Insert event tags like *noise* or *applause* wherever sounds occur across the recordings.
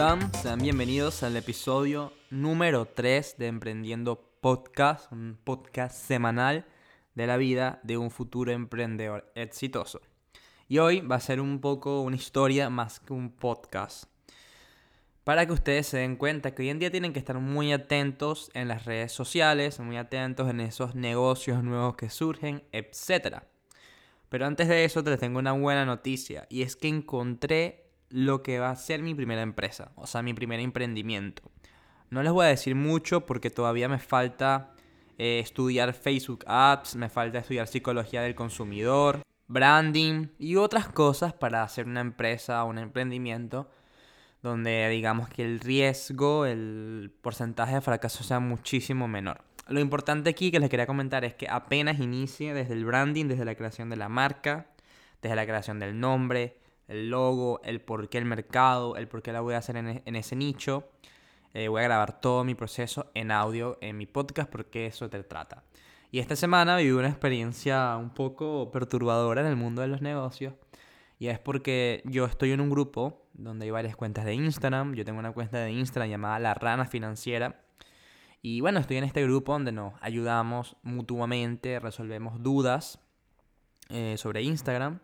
están? Sean bienvenidos al episodio número 3 de Emprendiendo Podcast, un podcast semanal de la vida de un futuro emprendedor exitoso. Y hoy va a ser un poco una historia más que un podcast. Para que ustedes se den cuenta que hoy en día tienen que estar muy atentos en las redes sociales, muy atentos en esos negocios nuevos que surgen, etc. Pero antes de eso te tengo una buena noticia y es que encontré lo que va a ser mi primera empresa, o sea, mi primer emprendimiento. No les voy a decir mucho porque todavía me falta eh, estudiar Facebook Ads, me falta estudiar psicología del consumidor, branding y otras cosas para hacer una empresa o un emprendimiento donde digamos que el riesgo, el porcentaje de fracaso sea muchísimo menor. Lo importante aquí que les quería comentar es que apenas inicie desde el branding, desde la creación de la marca, desde la creación del nombre, el logo, el por qué el mercado, el por qué la voy a hacer en, e, ese nicho. Eh, voy a grabar todo mi proceso en audio en mi podcast porque eso te trata. Y esta semana viví una experiencia un poco perturbadora en el mundo de los negocios. Y es porque yo estoy en un grupo donde hay varias cuentas de Instagram. Yo tengo una cuenta de Instagram llamada La Rana Financiera. Y bueno, estoy en este grupo donde nos ayudamos mutuamente, resolvemos dudas eh, sobre Instagram.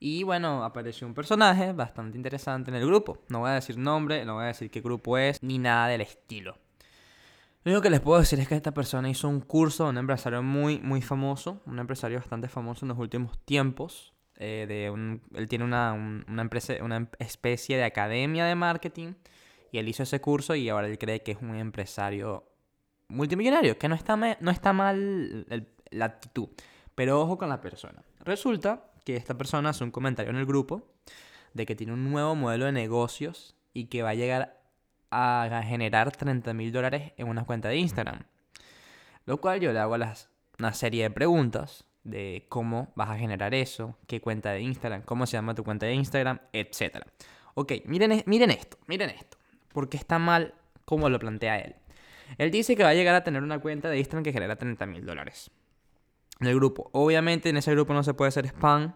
Y bueno, apareció un personaje bastante interesante en el grupo. No voy a decir nombre, no voy a decir qué grupo es, ni nada del estilo. Lo único que les puedo decir es que esta persona hizo un curso un empresario muy, muy famoso, un empresario bastante famoso en los últimos tiempos. Eh, él tiene una, una, empresa, especie de academia de marketing y él hizo ese curso y ahora él cree que es un empresario multimillonario, que no está, no está mal la actitud, pero ojo con la persona. Resulta que esta persona hace un comentario en el grupo de que tiene un nuevo modelo de negocios y que va a llegar a generar 30 mil dólares en una cuenta de Instagram. Lo cual yo le hago una serie de preguntas de cómo vas a generar eso, qué cuenta de Instagram, cómo se llama tu cuenta de Instagram, etc. Ok, miren, e, miren esto, miren esto. Porque está mal como lo plantea él. Él dice que va a llegar a tener una cuenta de Instagram que genera 30 mil dólares en el grupo. Obviamente en ese grupo no se puede hacer spam.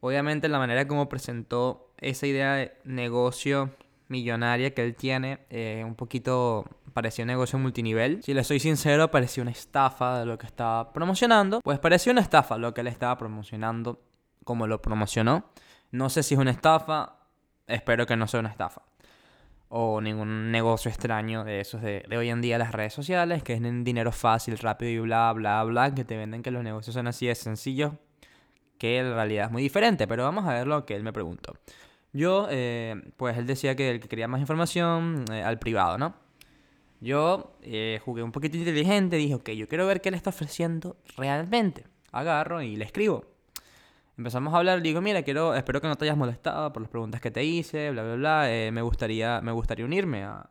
Obviamente la manera como presentó esa idea de negocio millonaria que él tiene, eh, un poquito parecía un negocio multinivel. Si le soy sincero, parecía una estafa de lo que estaba promocionando. Pues parecía una estafa lo que él estaba promocionando, como lo promocionó. No sé si es una estafa, espero que no sea una estafa o ningún negocio extraño de esos de, hoy en día las redes sociales, que es dinero fácil, rápido y bla, bla, bla, que te venden que los negocios son así de sencillos, que en realidad es muy diferente, pero vamos a ver lo que él me preguntó. Yo, eh, pues él decía que el que quería más información eh, al privado, ¿no? Yo eh, jugué un poquito inteligente, dije, ok, yo quiero ver qué le está ofreciendo realmente. Agarro y le escribo. Empezamos a hablar, digo, mira, quiero, espero que no te hayas molestado por las preguntas que te hice, bla, bla, bla. Me, gustaría, me gustaría unirme a,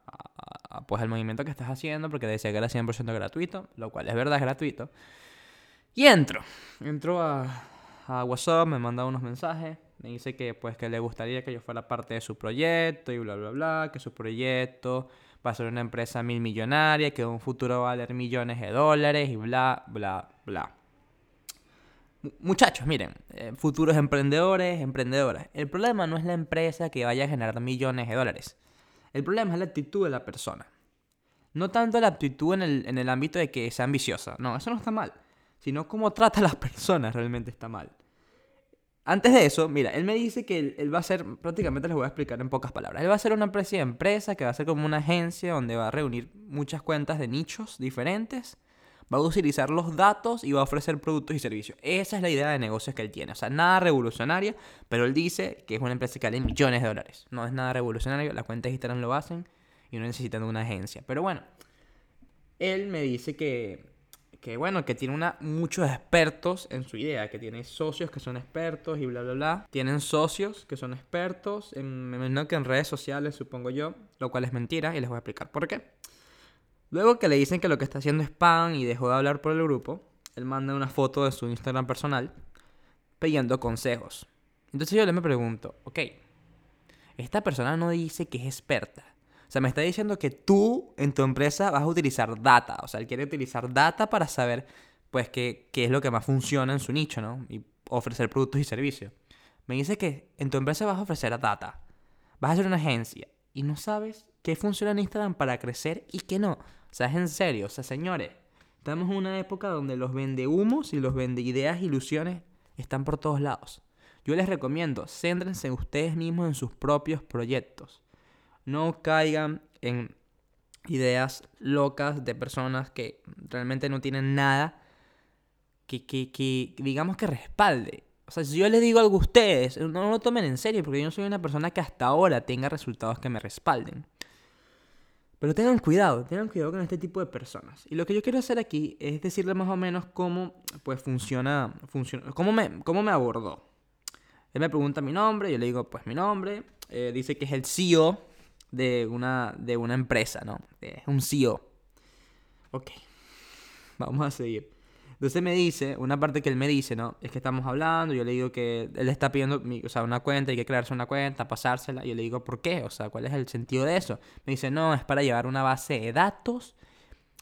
pues, al movimiento que estás haciendo porque decía que era 100% gratuito, lo cual es verdad, es gratuito. Y entro, entro a, a WhatsApp, me manda unos mensajes, me dice que, pues, que le gustaría que yo fuera parte de su proyecto y bla, bla, bla, que su proyecto va a ser una empresa mil millonaria, que un futuro va a valer millones de dólares y bla, bla, bla. Muchachos, miren, eh, futuros emprendedores, emprendedoras. El problema no es la empresa que vaya a generar millones de dólares. El problema es la actitud de la persona. No tanto la actitud en el, en el ámbito de que sea ambiciosa. No, eso no está mal. Sino cómo trata a las personas realmente está mal. Antes de eso, mira, él me dice que él, va a ser, prácticamente les voy a explicar en pocas palabras, él va a ser una especie de empresa que va a ser como una agencia donde va a reunir muchas cuentas de nichos diferentes va a utilizar los datos y va a ofrecer productos y servicios. Esa es la idea de negocios que él tiene. O sea, nada revolucionaria, pero él dice que es una empresa que vale millones de dólares. No es nada revolucionario, las cuentas de Instagram lo hacen y no necesitan una agencia. Pero bueno, él me dice que, que bueno, que tiene una, muchos expertos en su idea, que tiene socios que son expertos y bla, bla, bla. Tienen socios que son expertos, en, me que en redes sociales, supongo yo, lo cual es mentira y les voy a explicar por qué. Luego que le dicen que lo que está haciendo es spam y dejó de hablar por el grupo, él manda una foto de su Instagram personal pidiendo consejos. Entonces yo le me pregunto, ok, esta persona no dice que es experta. O sea, me está diciendo que tú en tu empresa vas a utilizar data. O sea, él quiere utilizar data para saber, pues, qué, qué es lo que más funciona en su nicho, ¿no? Y ofrecer productos y servicios. Me dice que en tu empresa vas a ofrecer data. Vas a ser una agencia. y no sabes qué funciona en Instagram para crecer y qué no. O sea, es en serio. O sea, señores, estamos en una época donde los vende humos y los vende ideas, ilusiones, están por todos lados. Yo les recomiendo, céntrense ustedes mismos en sus propios proyectos. No caigan en ideas locas de personas que realmente no tienen nada que, que, que digamos que respalde. O sea, si yo les digo algo a ustedes, no lo tomen en serio, porque yo no soy una persona que hasta ahora tenga resultados que me respalden. Pero tengan cuidado, tengan cuidado con este tipo de personas. Y lo que yo quiero hacer aquí es decirles más o menos cómo pues funciona, funciona cómo, me, cómo me abordó. Él me pregunta mi nombre, yo le digo pues mi nombre, eh, dice que es el CEO de una, de una empresa, ¿no? Es un CEO. Ok, vamos a seguir. Entonces me dice, una parte que él me dice, ¿no? Es que estamos hablando, yo le digo que él está pidiendo, o sea, una cuenta, hay que crearse una cuenta, pasársela, y yo le digo, ¿por qué? O sea, ¿cuál es el sentido de eso? Me dice, no, es para llevar una base de datos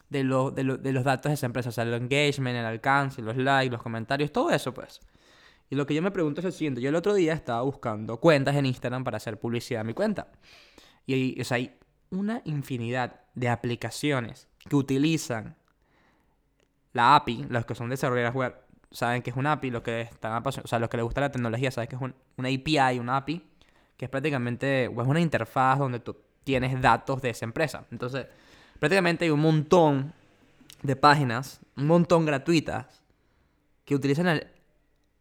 de, lo, de, de los datos de esa empresa, o sea, el engagement, el alcance, los likes, los comentarios, todo eso, pues. Y lo que yo me pregunto es el siguiente, yo el otro día estaba buscando cuentas en Instagram para hacer publicidad a mi cuenta. Y o sea, hay una infinidad de aplicaciones que utilizan la API, los que son desarrolladores web, saben que es una API, los que están o sea, los que les gusta la tecnología saben que es una API, una API, que es prácticamente es una interfaz donde tú tienes datos de esa empresa. Entonces, prácticamente hay un montón de páginas, un montón gratuitas, que utilizan el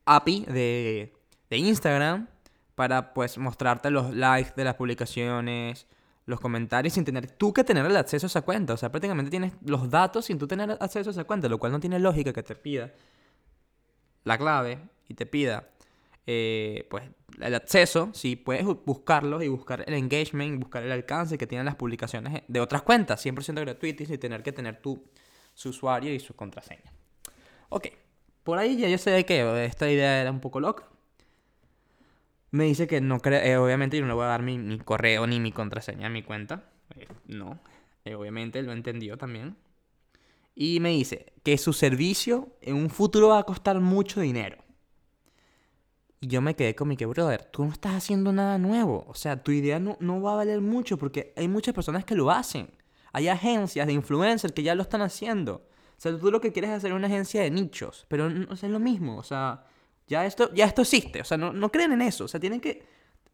API de, de Instagram para pues mostrarte los likes de las publicaciones, los comentarios sin tener tú que tener el acceso a esa cuenta. O sea, prácticamente tienes los datos sin tú tener acceso a esa cuenta, lo cual no tiene lógica que te pida la clave y te pida eh, pues el acceso, si puedes buscarlos y buscar el engagement, buscar el alcance que tienen las publicaciones de otras cuentas, 100% gratuitas y tener que tener tu su usuario y su contraseña. Ok, por ahí ya yo sé que esta idea era un poco loca, me dice que no cree, eh, obviamente yo no le voy a dar mi, correo ni mi contraseña a mi cuenta. Eh, no, eh, obviamente lo entendió también. Y me dice que su servicio en un futuro va a costar mucho dinero. Y yo me quedé con mi que, brother, tú no estás haciendo nada nuevo. O sea, tu idea no, no va a valer mucho porque hay muchas personas que lo hacen. Hay agencias de influencers que ya lo están haciendo. O sea, tú lo que quieres es hacer una agencia de nichos, pero no, es lo mismo. O sea, ya esto, ya esto existe, o sea, no, no creen en eso, o sea, tienen que...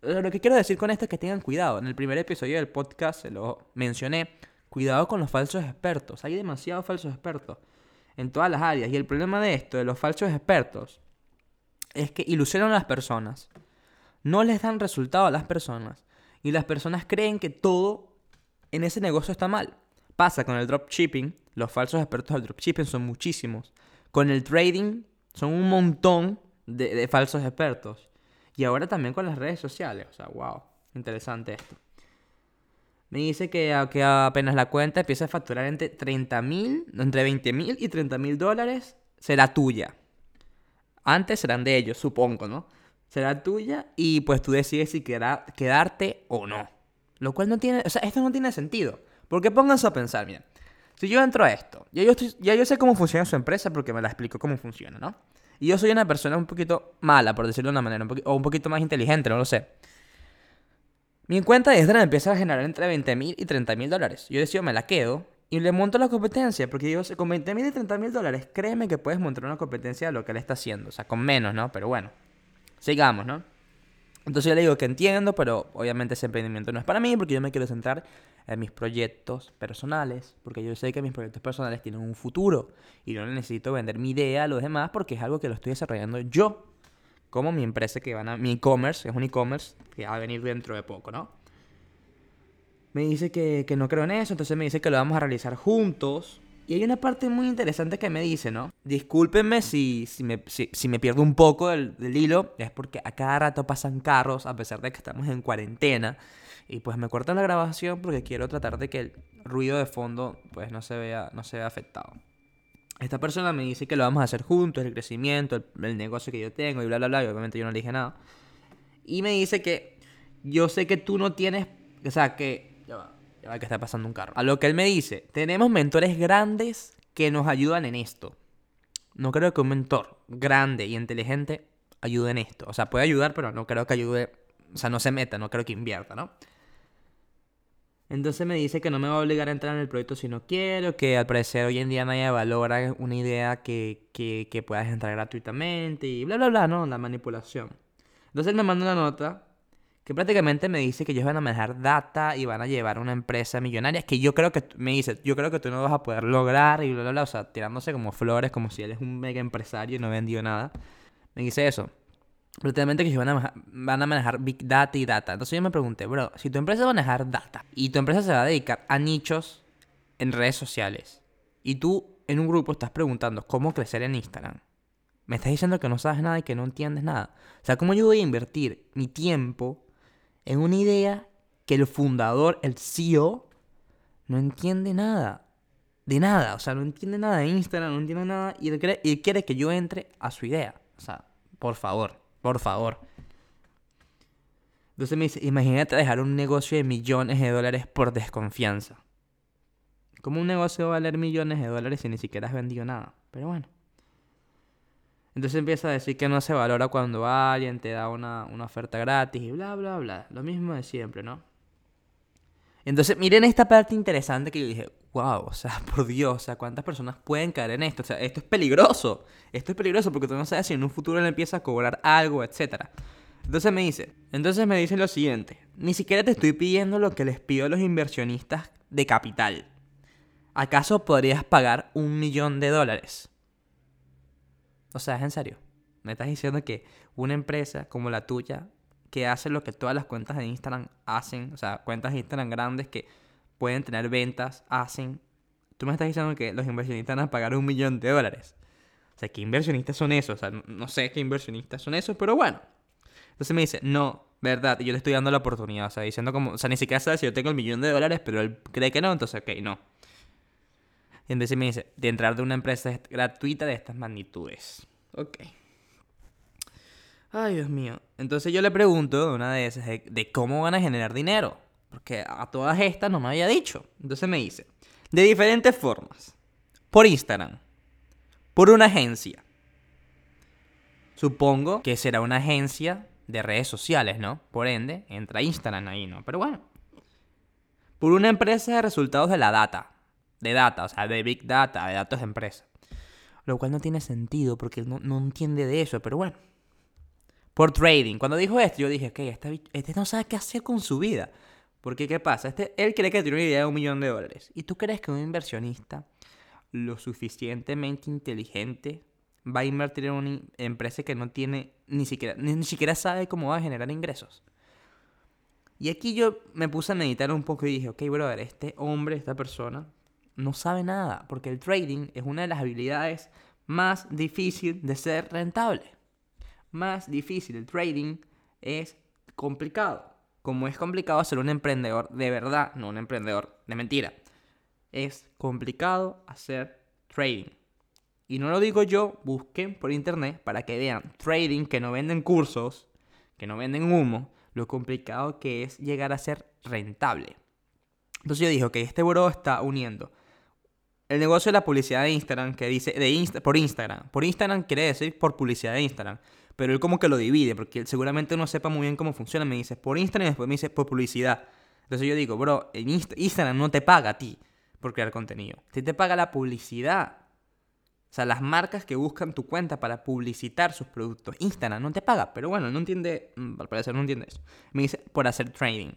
Lo que quiero decir con esto es que tengan cuidado. En el primer episodio del podcast se lo mencioné. Cuidado con los falsos expertos. Hay demasiados falsos expertos en todas las áreas. Y el problema de esto, de los falsos expertos, es que ilusionan a las personas. No les dan resultado a las personas. Y las personas creen que todo en ese negocio está mal. Pasa con el dropshipping. Los falsos expertos del dropshipping son muchísimos. Con el trading son un montón de, falsos expertos. Y ahora también con las redes sociales. O sea, wow, interesante esto. Me dice que, que apenas la cuenta empieza a facturar entre 30 mil, entre 20 mil y 30 mil dólares, será tuya. Antes serán de ellos, supongo, ¿no? Será tuya y pues tú decides si quedarte o no. Lo cual no tiene, o sea, esto no tiene sentido. Porque pónganse a pensar, miren. Si yo entro a esto, ya yo, ya yo sé cómo funciona su empresa porque me la explico cómo funciona, ¿no? Y yo soy una persona un poquito mala, por decirlo de una manera, o un poquito más inteligente, no lo sé. Mi cuenta de Instagram empieza a generar entre 20 mil y 30 mil dólares. Yo decido, me la quedo y le monto la competencia, porque digo, con 20 mil y 30 mil dólares, créeme que puedes montar una competencia de lo que él está haciendo. O sea, con menos, ¿no? Pero bueno, sigamos, ¿no? Entonces yo le digo que entiendo, pero obviamente ese emprendimiento no es para mí, porque yo me quiero centrar en mis proyectos personales, porque yo sé que mis proyectos personales tienen un futuro y no necesito vender mi idea a los demás porque es algo que lo estoy desarrollando yo, como mi empresa que van a, mi e-commerce, es un e-commerce que va a venir dentro de poco, ¿no? Me dice que, que no creo en eso, entonces me dice que lo vamos a realizar juntos. Y hay una parte muy interesante que me dice, ¿no? Discúlpenme si, si, me, si, me, pierdo un poco del, del, hilo, es porque a cada rato pasan carros, a pesar de que estamos en cuarentena. Y pues me cortan la grabación porque quiero tratar de que el ruido de fondo pues no se vea, no se vea afectado. Esta persona me dice que lo vamos a hacer juntos, el crecimiento, el, negocio que yo tengo y bla, bla, bla. Y obviamente yo no le dije nada. Y me dice que yo sé que tú no tienes, o sea, que... ya va que está pasando un carro. A lo que él me dice, tenemos mentores grandes que nos ayudan en esto. No creo que un mentor grande y inteligente ayude en esto. O sea, puede ayudar, pero no creo que ayude, o sea, no se meta, no creo que invierta, ¿no? Entonces me dice que no me va a obligar a entrar en el proyecto si no quiero, que al parecer hoy en día nadie valora una idea que, que, que puedas entrar gratuitamente y bla, bla, bla, ¿no? La manipulación. Entonces él me manda una nota que prácticamente me dice que ellos van a manejar data y van a llevar una empresa millonaria que yo creo que, me dice, yo creo que tú no vas a poder lograr y bla, bla, bla, o sea, tirándose como flores, como si él es un mega empresario y no vendió nada. Me dice eso. Prácticamente que ellos van a, van a manejar Big Data y Data. Entonces yo me pregunté, bro, si tu empresa va a manejar data y tu empresa se va a dedicar a nichos en redes sociales y tú en un grupo estás preguntando cómo crecer en Instagram, me estás diciendo que no sabes nada y que no entiendes nada. O sea, ¿cómo yo voy a invertir mi tiempo en una idea que el fundador, el CEO, no entiende nada. De nada, o sea, no entiende nada de Instagram, no entiende nada y quiere, y quiere que yo entre a su idea. O sea, por favor, por favor. Entonces me dice, imagínate dejar un negocio de millones de dólares por desconfianza. ¿Cómo un negocio va a valer millones de dólares si ni siquiera has vendido nada? Pero bueno. Entonces empieza a decir que no se valora cuando alguien te da una, oferta gratis y bla, bla, bla. Lo mismo de siempre, ¿no? Entonces, miren esta parte interesante que yo dije, wow, o sea, *laughs* por Dios, o sea, ¿cuántas personas pueden caer en esto? O sea, esto es peligroso. Esto es peligroso porque tú no sabes si en un futuro le empieza a cobrar algo, etc. Entonces me dice, entonces me dice lo siguiente, ni siquiera te estoy pidiendo lo que les pido a los inversionistas de capital. ¿Acaso podrías pagar un millón de dólares? O sea, es en serio. Me estás diciendo que una empresa como la tuya, que hace lo que todas las cuentas de Instagram hacen, o sea, cuentas de Instagram grandes que pueden tener ventas, hacen. Tú me estás diciendo que los inversionistas van a pagar un millón de dólares. O sea, ¿qué inversionistas son esos? O sea, no sé qué inversionistas son esos, pero bueno. Entonces me dice, no, verdad, y yo le estoy dando la oportunidad. O sea, diciendo como, o sea, ni siquiera sabe si yo tengo el millón de dólares, pero él cree que no, entonces, ok, no. Y entonces me dice, de entrar de una empresa gratuita de estas magnitudes. Ok. Ay, Dios mío. Entonces yo le pregunto una de esas de, cómo van a generar dinero. Porque a todas estas no me había dicho. Entonces me dice, de diferentes formas. Por Instagram. Por una agencia. Supongo que será una agencia de redes sociales, ¿no? Por ende, entra Instagram ahí, ¿no? Pero bueno. Por una empresa de resultados de la data de data, o sea, de big data, de datos de empresa. Lo cual no tiene sentido porque él no, entiende de eso, pero bueno. Por trading. Cuando dijo esto, yo dije, ok, este, este no sabe qué hacer con su vida. Porque, ¿qué pasa? Este, él cree que tiene una idea de un millón de dólares. ¿Y tú crees que un inversionista lo suficientemente inteligente va a invertir en una empresa que no tiene ni siquiera, ni siquiera sabe cómo va a generar ingresos? Y aquí yo me puse a meditar un poco y dije, ok, brother, este hombre, esta persona, no sabe nada, porque el trading es una de las habilidades más difícil de ser rentable. Más difícil, el trading es complicado. Como es complicado ser un emprendedor de verdad, no un emprendedor de mentira. Es complicado hacer trading. Y no lo digo yo, busquen por internet para que vean trading que no venden cursos, que no venden humo, lo complicado que es llegar a ser rentable. Entonces yo dije, ok, este bro está uniendo el negocio de la publicidad de Instagram, que dice de por Instagram. Por Instagram quiere decir por publicidad de Instagram. Pero él como que lo divide, porque seguramente no sepa muy bien cómo funciona. Me dice por Instagram y después me dice por publicidad. Entonces yo digo, bro, en Instagram no te paga a ti por crear contenido. Si te paga la publicidad. O sea, las marcas que buscan tu cuenta para publicitar sus productos. Instagram no te paga. Pero bueno, no entiende, mm, al parecer no entiende eso. Me dice por hacer trading.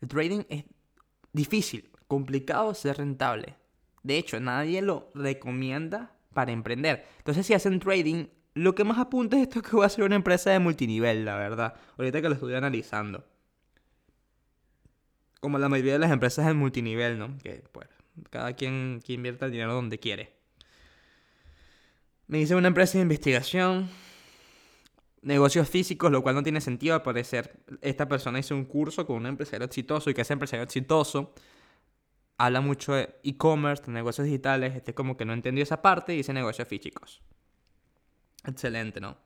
El trading es difícil, complicado ser rentable. De hecho, nadie lo recomienda para emprender. Entonces, si hacen trading, lo que más apunta es esto que voy a ser una empresa de multinivel, la verdad. Ahorita que lo estoy analizando. Como la mayoría de las empresas de multinivel, ¿no? Que, pues, cada quien que invierta el dinero donde quiere. Me dice una empresa de investigación, negocios físicos, lo cual no tiene sentido al parecer. Esta persona hizo un curso con un empresario exitoso y que ese empresario exitoso habla mucho de e-commerce, de negocios digitales, este como que no entendió esa parte y dice negocios físicos. Excelente, ¿no?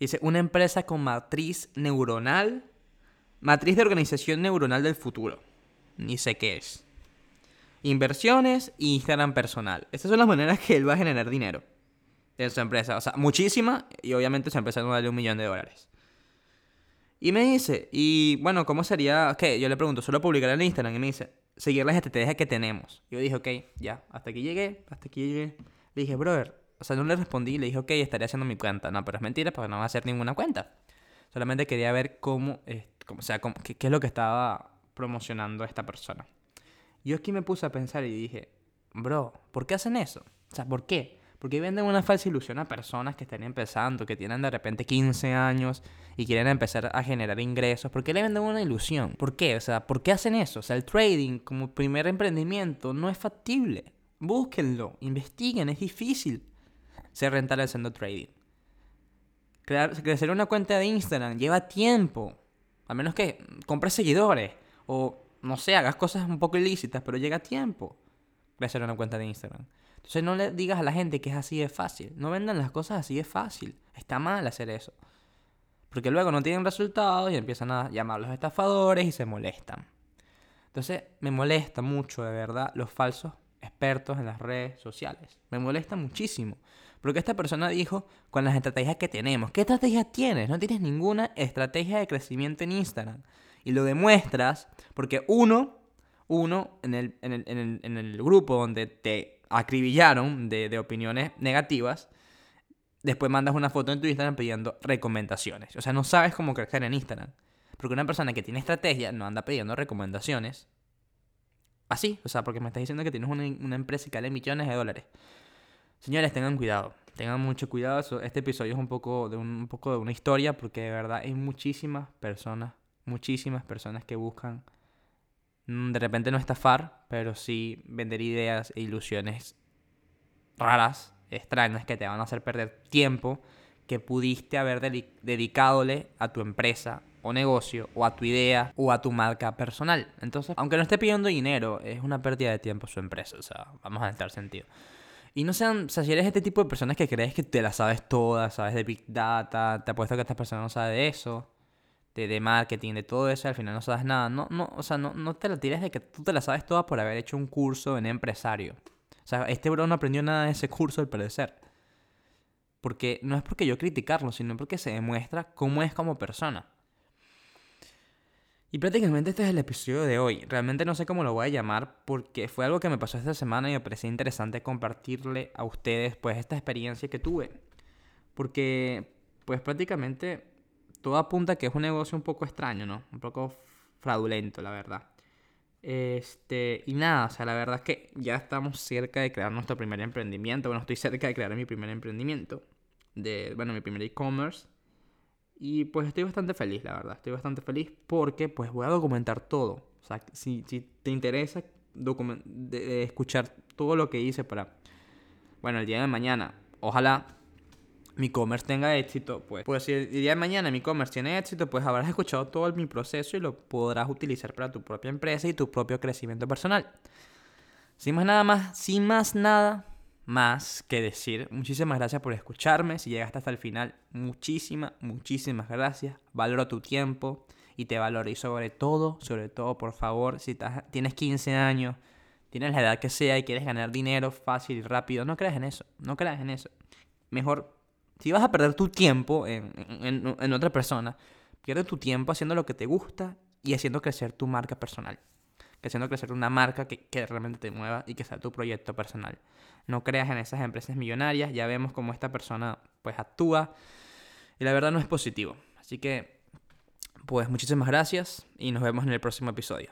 Dice, una empresa con matriz neuronal, matriz de organización neuronal del futuro. Ni sé qué es. Inversiones e Instagram personal. Estas son las maneras que él va a generar dinero en su empresa. O sea, muchísima y obviamente su empresa no vale un millón de dólares. Y me dice, y bueno, ¿cómo sería? ¿Qué? Yo le pregunto, ¿solo publicar en Instagram? Y me dice, seguir las estrategias que tenemos. Yo dije, ok, ya, hasta aquí llegué, hasta aquí llegué. Le dije, brother, o sea, no le respondí, le dije, ok, estaré haciendo mi cuenta. No, pero es mentira, porque no va a hacer ninguna cuenta. Solamente quería ver cómo, o sea, qué, qué es lo que estaba promocionando esta persona. Yo aquí me puse a pensar y dije, bro, ¿por qué hacen eso? O sea, ¿por qué? Porque venden una falsa ilusión a personas que están empezando, que tienen de repente 15 años y quieren empezar a generar ingresos. ¿Por qué le venden una ilusión? ¿Por qué? O sea, ¿por qué hacen eso? O sea, el trading como primer emprendimiento no es factible. Búsquenlo, investiguen, es difícil ser rentable haciendo trading. Crecer una cuenta de Instagram lleva tiempo. A menos que compres seguidores o, no sé, hagas cosas un poco ilícitas, pero llega tiempo crecer una cuenta de Instagram. Entonces no le digas a la gente que es así de fácil. No vendan las cosas así de fácil. Está mal hacer eso. Porque luego no tienen resultados y empiezan a llamar a los estafadores y se molestan. Entonces me molesta mucho, de verdad, los falsos expertos en las redes sociales. Me molesta muchísimo. Porque esta persona dijo con las estrategias que tenemos. ¿Qué estrategias tienes? No tienes ninguna estrategia de crecimiento en Instagram. Y lo demuestras porque uno, uno en el, en el, en el, en el grupo donde te acribillaron de, opiniones negativas, después mandas una foto en tu Instagram pidiendo recomendaciones. O sea, no sabes cómo crecer en Instagram. Porque una persona que tiene estrategia no anda pidiendo recomendaciones. Así, o sea, porque me estás diciendo que tienes una, empresa que vale millones de dólares. Señores, tengan cuidado. Tengan mucho cuidado. Este episodio es un poco, de un poco de una historia porque de verdad hay muchísimas personas, muchísimas personas que buscan de repente no estafar, pero sí vender ideas e ilusiones raras, extrañas, que te van a hacer perder tiempo que pudiste haber dedicadole a tu empresa o negocio o a tu idea o a tu marca personal. Entonces, aunque no esté pidiendo dinero, es una pérdida de tiempo su empresa, o sea, vamos a estar sentido. Y no sean, o si eres este tipo de personas que crees que te la sabes todas, sabes de Big Data, te apuesto que esta persona no sabe de eso, de, marketing, de todo eso, al final no sabes nada. No, no, o sea, no, no te la tires de que tú te la sabes toda por haber hecho un curso en empresario. O sea, este bro no aprendió nada de ese curso al parecer. Porque no es porque yo criticarlo, sino porque se demuestra cómo es como persona. Y prácticamente este es el episodio de hoy. Realmente no sé cómo lo voy a llamar porque fue algo que me pasó esta semana y me pareció interesante compartirle a ustedes pues esta experiencia que tuve. Porque pues prácticamente todo apunta que es un negocio un poco extraño, ¿no? Un poco fraudulento, la verdad. Este, y nada, o sea, la verdad es que ya estamos cerca de crear nuestro primer emprendimiento. Bueno, estoy cerca de crear mi primer emprendimiento. De, bueno, mi primer e-commerce. Y pues estoy bastante feliz, la verdad. Estoy bastante feliz porque pues voy a documentar todo. O sea, si, si te interesa de escuchar todo lo que hice para, bueno, el día de mañana, ojalá mi e-commerce tenga éxito, pues, pues si el día de mañana mi e-commerce tiene éxito, pues habrás escuchado todo mi proceso y lo podrás utilizar para tu propia empresa y tu propio crecimiento personal. Sin más nada más, sin más nada más que decir, muchísimas gracias por escucharme. Si llegaste hasta el final, muchísimas, muchísimas gracias. Valoro tu tiempo y te valoro. Y sobre todo, sobre todo, por favor, si tienes 15 años, tienes la edad que sea y quieres ganar dinero fácil y rápido, no creas en eso. No creas en eso. Mejor si vas a perder tu tiempo en, otra persona, pierde tu tiempo haciendo lo que te gusta y haciendo crecer tu marca personal. Haciendo crecer una marca que, que realmente te mueva y que sea tu proyecto personal. No creas en esas empresas millonarias, ya vemos cómo esta persona pues actúa y la verdad no es positivo. Así que pues muchísimas gracias y nos vemos en el próximo episodio.